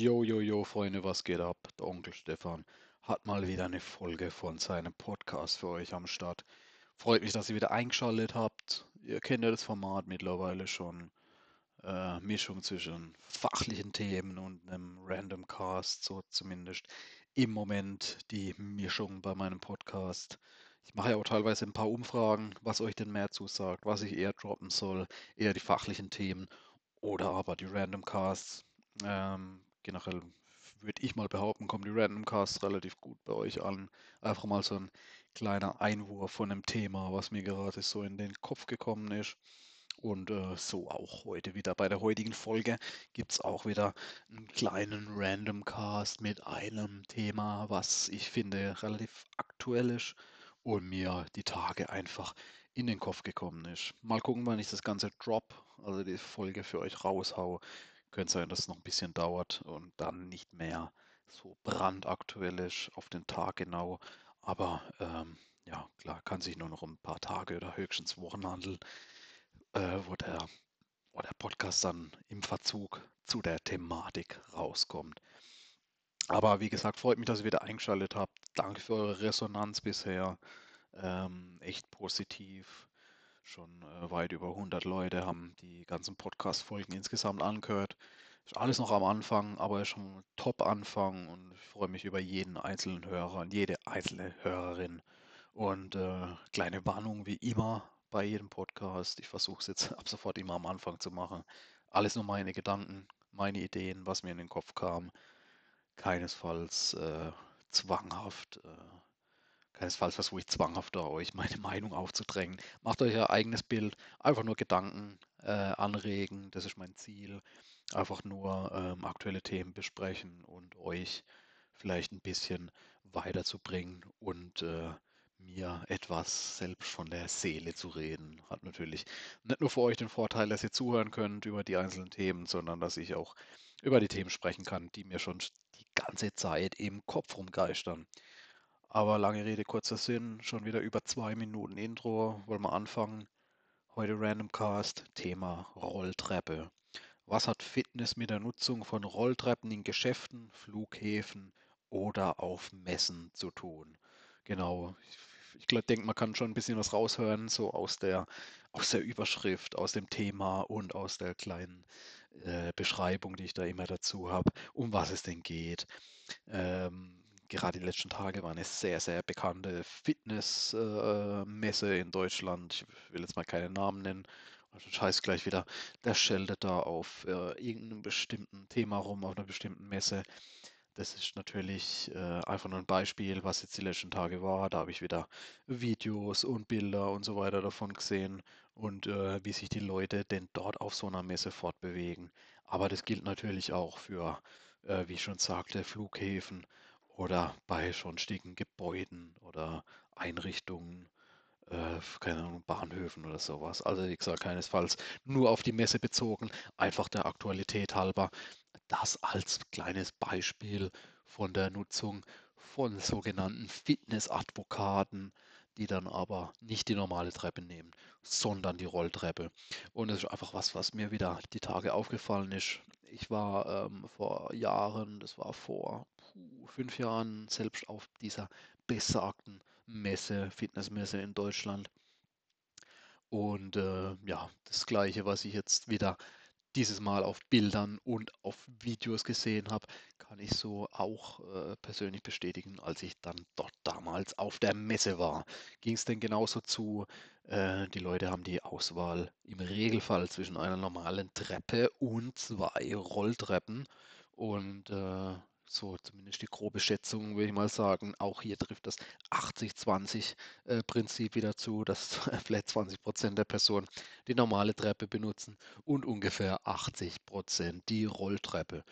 Jo, jo, jo, Freunde, was geht ab? Der Onkel Stefan hat mal wieder eine Folge von seinem Podcast für euch am Start. Freut mich, dass ihr wieder eingeschaltet habt. Ihr kennt ja das Format mittlerweile schon. Äh, Mischung zwischen fachlichen Themen und einem Random Cast, so zumindest im Moment die Mischung bei meinem Podcast. Ich mache ja auch teilweise ein paar Umfragen, was euch denn mehr zusagt, was ich eher droppen soll, eher die fachlichen Themen oder aber die Random Casts. Ähm, generell würde ich mal behaupten, kommen die Random Casts relativ gut bei euch an. Einfach mal so ein kleiner Einwurf von einem Thema, was mir gerade so in den Kopf gekommen ist. Und äh, so auch heute wieder. Bei der heutigen Folge gibt es auch wieder einen kleinen Random Cast mit einem Thema, was ich finde relativ aktuell ist und mir die Tage einfach in den Kopf gekommen ist. Mal gucken, wann ich das Ganze drop, also die Folge für euch raushau. Könnte sein, dass es noch ein bisschen dauert und dann nicht mehr so brandaktuell ist auf den Tag genau. Aber ähm, ja, klar, kann sich nur noch ein paar Tage oder höchstens Wochen handeln, äh, wo, der, wo der Podcast dann im Verzug zu der Thematik rauskommt. Aber wie gesagt, freut mich, dass ihr wieder eingeschaltet habt. Danke für eure Resonanz bisher. Ähm, echt positiv. Schon äh, weit über 100 Leute haben die ganzen Podcast-Folgen insgesamt angehört. Ist alles noch am Anfang, aber ist schon ein Top-Anfang und ich freue mich über jeden einzelnen Hörer und jede einzelne Hörerin. Und äh, kleine Warnung wie immer bei jedem Podcast. Ich versuche es jetzt ab sofort immer am Anfang zu machen. Alles nur meine Gedanken, meine Ideen, was mir in den Kopf kam. Keinesfalls äh, zwanghaft. Äh, keinesfalls versuche ich zwanghaft euch meine Meinung aufzudrängen. Macht euch euer eigenes Bild, einfach nur Gedanken äh, anregen, das ist mein Ziel. Einfach nur ähm, aktuelle Themen besprechen und euch vielleicht ein bisschen weiterzubringen und äh, mir etwas selbst von der Seele zu reden. Hat natürlich nicht nur für euch den Vorteil, dass ihr zuhören könnt über die einzelnen Themen, sondern dass ich auch über die Themen sprechen kann, die mir schon die ganze Zeit im Kopf rumgeistern. Aber lange Rede, kurzer Sinn, schon wieder über zwei Minuten Intro. Wollen wir anfangen? Heute Random Cast, Thema Rolltreppe. Was hat Fitness mit der Nutzung von Rolltreppen in Geschäften, Flughäfen oder auf Messen zu tun? Genau, ich, ich denke, man kann schon ein bisschen was raushören, so aus der, aus der Überschrift, aus dem Thema und aus der kleinen äh, Beschreibung, die ich da immer dazu habe, um was es denn geht. Ähm, gerade die letzten Tage war eine sehr, sehr bekannte Fitnessmesse äh, in Deutschland. Ich will jetzt mal keine Namen nennen. Das heißt gleich wieder, der scheltet da auf äh, irgendeinem bestimmten Thema rum, auf einer bestimmten Messe. Das ist natürlich äh, einfach nur ein Beispiel, was jetzt die letzten Tage war. Da habe ich wieder Videos und Bilder und so weiter davon gesehen und äh, wie sich die Leute denn dort auf so einer Messe fortbewegen. Aber das gilt natürlich auch für, äh, wie ich schon sagte, Flughäfen oder bei sonstigen Gebäuden oder Einrichtungen, äh, keine Ahnung, Bahnhöfen oder sowas. Also wie gesagt, keinesfalls nur auf die Messe bezogen, einfach der Aktualität halber. Das als kleines Beispiel von der Nutzung von sogenannten Fitnessadvokaten, die dann aber nicht die normale Treppe nehmen, sondern die Rolltreppe. Und das ist einfach was, was mir wieder die Tage aufgefallen ist. Ich war ähm, vor Jahren, das war vor puh, fünf Jahren, selbst auf dieser besagten Messe, Fitnessmesse in Deutschland. Und äh, ja, das gleiche, was ich jetzt wieder dieses Mal auf Bildern und auf Videos gesehen habe, kann ich so auch äh, persönlich bestätigen, als ich dann dort damals auf der Messe war. Ging es denn genauso zu? Äh, die Leute haben die Auswahl im Regelfall zwischen einer normalen Treppe und zwei Rolltreppen. Und äh, so zumindest die grobe Schätzung, würde ich mal sagen. Auch hier trifft das 80-20-Prinzip äh, wieder zu, dass vielleicht 20 Prozent der Personen die normale Treppe benutzen und ungefähr 80 Prozent die Rolltreppe.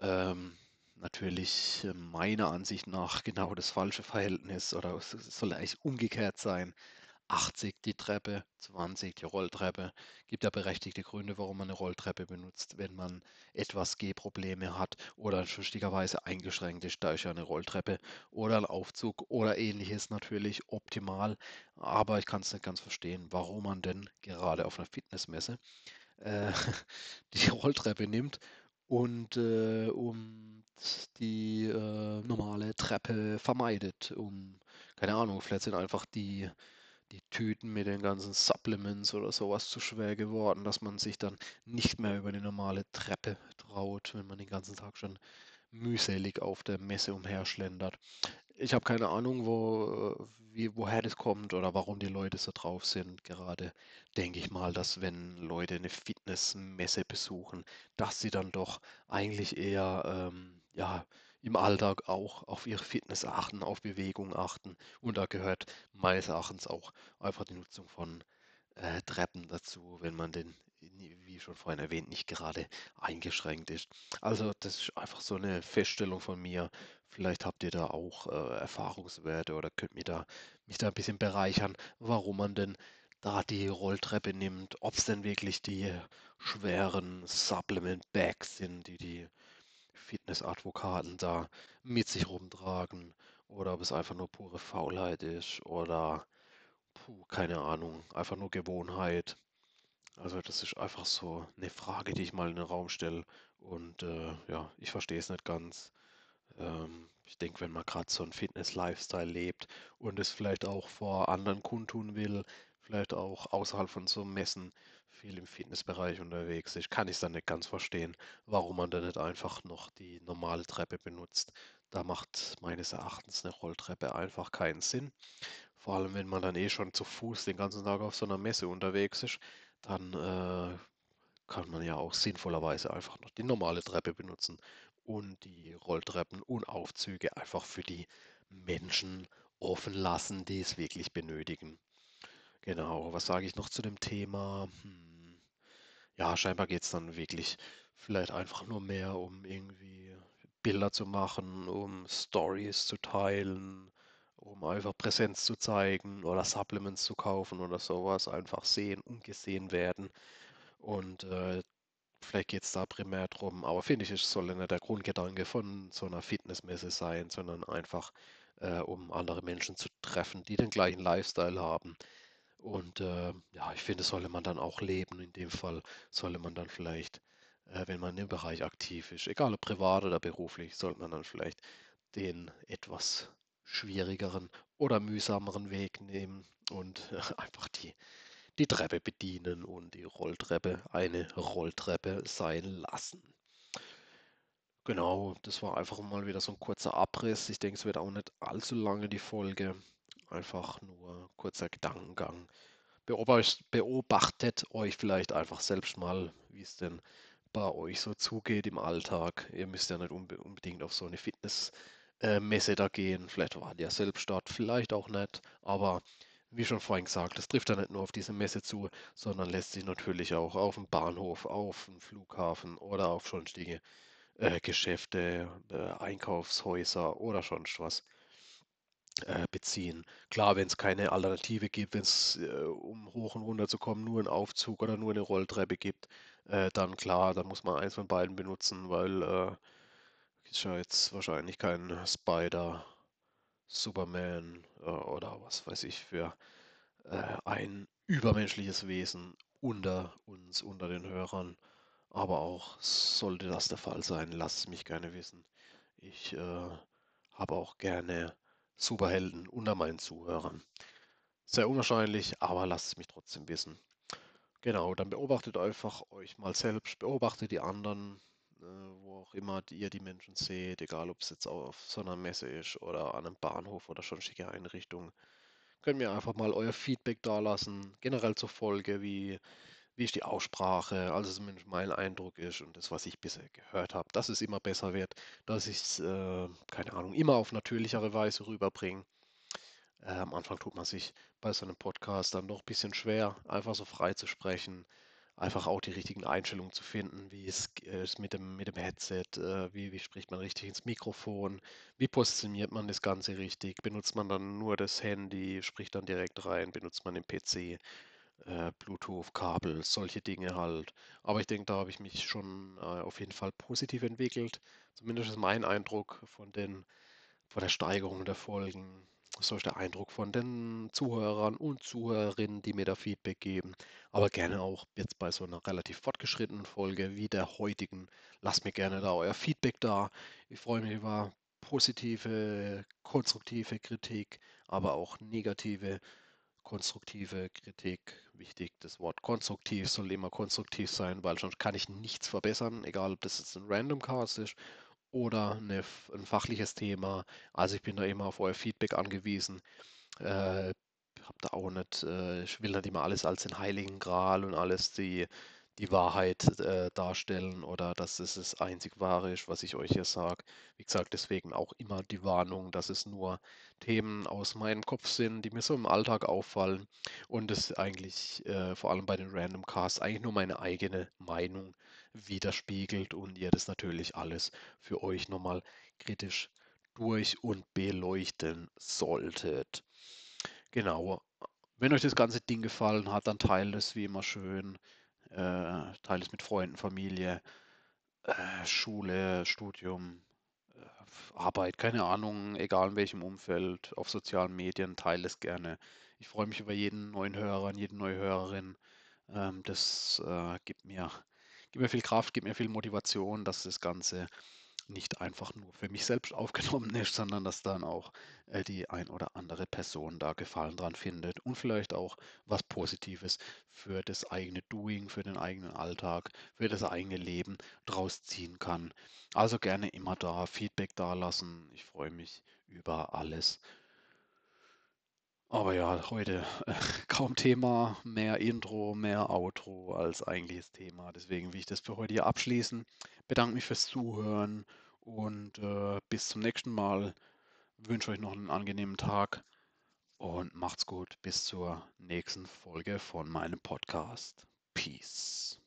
Ähm, natürlich äh, meiner Ansicht nach genau das falsche Verhältnis oder es soll eigentlich umgekehrt sein. 80 die Treppe, 20 die Rolltreppe. Gibt ja berechtigte Gründe, warum man eine Rolltreppe benutzt, wenn man etwas Gehprobleme hat oder schlichtigerweise eingeschränkt ist. Da ist ja eine Rolltreppe oder ein Aufzug oder ähnliches natürlich optimal. Aber ich kann es nicht ganz verstehen, warum man denn gerade auf einer Fitnessmesse äh, die Rolltreppe nimmt und äh, um die äh, normale Treppe vermeidet. Um, keine Ahnung, vielleicht sind einfach die, die Tüten mit den ganzen Supplements oder sowas zu schwer geworden, dass man sich dann nicht mehr über die normale Treppe traut, wenn man den ganzen Tag schon mühselig auf der Messe umherschlendert. Ich habe keine Ahnung, wo, wie, woher das kommt oder warum die Leute so drauf sind. Gerade denke ich mal, dass wenn Leute eine Fitnessmesse besuchen, dass sie dann doch eigentlich eher ähm, ja, im Alltag auch auf ihre Fitness achten, auf Bewegung achten. Und da gehört meines Erachtens auch einfach die Nutzung von äh, Treppen dazu, wenn man den, wie schon vorhin erwähnt, nicht gerade eingeschränkt ist. Also das ist einfach so eine Feststellung von mir. Vielleicht habt ihr da auch äh, Erfahrungswerte oder könnt mir da, mich da ein bisschen bereichern, warum man denn da die Rolltreppe nimmt, ob es denn wirklich die schweren Supplement Bags sind, die die Fitnessadvokaten da mit sich rumtragen, oder ob es einfach nur pure Faulheit ist oder puh, keine Ahnung, einfach nur Gewohnheit. Also das ist einfach so eine Frage, die ich mal in den Raum stelle und äh, ja, ich verstehe es nicht ganz. Ähm, ich denke, wenn man gerade so einen Fitness-Lifestyle lebt und es vielleicht auch vor anderen kundtun will, vielleicht auch außerhalb von so Messen viel im Fitnessbereich unterwegs ist, kann ich es dann nicht ganz verstehen, warum man dann nicht einfach noch die normale Treppe benutzt. Da macht meines Erachtens eine Rolltreppe einfach keinen Sinn. Vor allem, wenn man dann eh schon zu Fuß den ganzen Tag auf so einer Messe unterwegs ist, dann äh, kann man ja auch sinnvollerweise einfach noch die normale Treppe benutzen und die Rolltreppen und Aufzüge einfach für die Menschen offen lassen, die es wirklich benötigen. Genau, was sage ich noch zu dem Thema? Hm. Ja, scheinbar geht es dann wirklich vielleicht einfach nur mehr um irgendwie Bilder zu machen, um Stories zu teilen, um einfach Präsenz zu zeigen oder Supplements zu kaufen oder sowas. Einfach sehen und gesehen werden. Und äh, vielleicht geht es da primär drum, aber finde ich, es soll nicht der Grundgedanke von so einer Fitnessmesse sein, sondern einfach, äh, um andere Menschen zu treffen, die den gleichen Lifestyle haben. Und äh, ja, ich finde, sollte man dann auch leben. In dem Fall sollte man dann vielleicht, äh, wenn man im Bereich aktiv ist, egal ob privat oder beruflich, sollte man dann vielleicht den etwas schwierigeren oder mühsameren Weg nehmen und einfach die, die Treppe bedienen und die Rolltreppe eine Rolltreppe sein lassen. Genau, das war einfach mal wieder so ein kurzer Abriss. Ich denke, es wird auch nicht allzu lange die Folge. Einfach nur kurzer Gedankengang. Beobachtet euch vielleicht einfach selbst mal, wie es denn bei euch so zugeht im Alltag. Ihr müsst ja nicht unbedingt auf so eine Fitnessmesse da gehen. Vielleicht wart ihr selbst dort, vielleicht auch nicht. Aber wie schon vorhin gesagt, das trifft ja nicht nur auf diese Messe zu, sondern lässt sich natürlich auch auf dem Bahnhof, auf dem Flughafen oder auf sonstige äh, Geschäfte, äh, Einkaufshäuser oder sonst was äh, beziehen. Klar, wenn es keine Alternative gibt, wenn es, äh, um hoch und runter zu kommen, nur einen Aufzug oder nur eine Rolltreppe gibt, äh, dann klar, dann muss man eins von beiden benutzen, weil äh, ist ja jetzt wahrscheinlich kein Spider, Superman äh, oder was weiß ich für äh, ein übermenschliches Wesen unter uns, unter den Hörern. Aber auch sollte das der Fall sein, lasst es mich gerne wissen. Ich äh, habe auch gerne Superhelden unter meinen Zuhörern. Sehr unwahrscheinlich, aber lasst es mich trotzdem wissen. Genau, dann beobachtet einfach euch mal selbst, beobachtet die anderen, äh, wo auch immer ihr die Menschen seht, egal ob es jetzt auf so einer Messe ist oder an einem Bahnhof oder sonstige Einrichtungen. Könnt mir einfach mal euer Feedback dalassen, generell zur Folge, wie wie ist die Aussprache, also zumindest mein Eindruck ist und das, was ich bisher gehört habe, dass es immer besser wird, dass ich es, äh, keine Ahnung, immer auf natürlichere Weise rüberbringe. Äh, am Anfang tut man sich bei so einem Podcast dann doch ein bisschen schwer, einfach so frei zu sprechen, einfach auch die richtigen Einstellungen zu finden, wie es ist mit dem, mit dem Headset, äh, wie, wie spricht man richtig ins Mikrofon, wie positioniert man das Ganze richtig, benutzt man dann nur das Handy, spricht dann direkt rein, benutzt man den PC äh, Bluetooth-Kabel, solche Dinge halt. Aber ich denke, da habe ich mich schon äh, auf jeden Fall positiv entwickelt. Zumindest ist mein Eindruck von den, von der Steigerung der Folgen. so ist der Eindruck von den Zuhörern und Zuhörerinnen, die mir da Feedback geben. Aber gerne auch jetzt bei so einer relativ fortgeschrittenen Folge wie der heutigen. Lasst mir gerne da euer Feedback da. Ich freue mich über positive, konstruktive Kritik, aber auch negative, konstruktive Kritik. Wichtig, das Wort konstruktiv soll immer konstruktiv sein, weil sonst kann ich nichts verbessern, egal ob das jetzt ein Random Cast ist oder eine, ein fachliches Thema. Also ich bin da immer auf euer Feedback angewiesen. Äh, hab da auch nicht, äh, ich will nicht immer alles als den Heiligen Gral und alles die, die Wahrheit äh, darstellen oder dass es das einzig wahre ist, was ich euch hier sage. Wie gesagt, deswegen auch immer die Warnung, dass es nur Themen aus meinem Kopf sind, die mir so im Alltag auffallen und es eigentlich äh, vor allem bei den Random Casts eigentlich nur meine eigene Meinung widerspiegelt und ihr das natürlich alles für euch nochmal kritisch durch und beleuchten solltet. Genau. Wenn euch das ganze Ding gefallen hat, dann teilt es wie immer schön. Äh, teilt es mit Freunden, Familie, äh, Schule, Studium, äh, Arbeit, keine Ahnung, egal in welchem Umfeld, auf sozialen Medien, teilt es gerne. Ich freue mich über jeden neuen Hörer und jede neue Hörerin. Ähm, das äh, gibt mir gibt mir viel Kraft, gibt mir viel Motivation, dass das Ganze nicht einfach nur für mich selbst aufgenommen ist, sondern dass dann auch äh, die ein oder andere Person da Gefallen dran findet und vielleicht auch was Positives für das eigene Doing, für den eigenen Alltag, für das eigene Leben draus ziehen kann. Also gerne immer da Feedback dalassen. Ich freue mich über alles. Aber ja, heute äh, kaum Thema, mehr Intro, mehr Outro als eigentliches Thema. Deswegen will ich das für heute hier abschließen. Bedanke mich fürs Zuhören und äh, bis zum nächsten Mal. Wünsche euch noch einen angenehmen Tag und macht's gut. Bis zur nächsten Folge von meinem Podcast. Peace.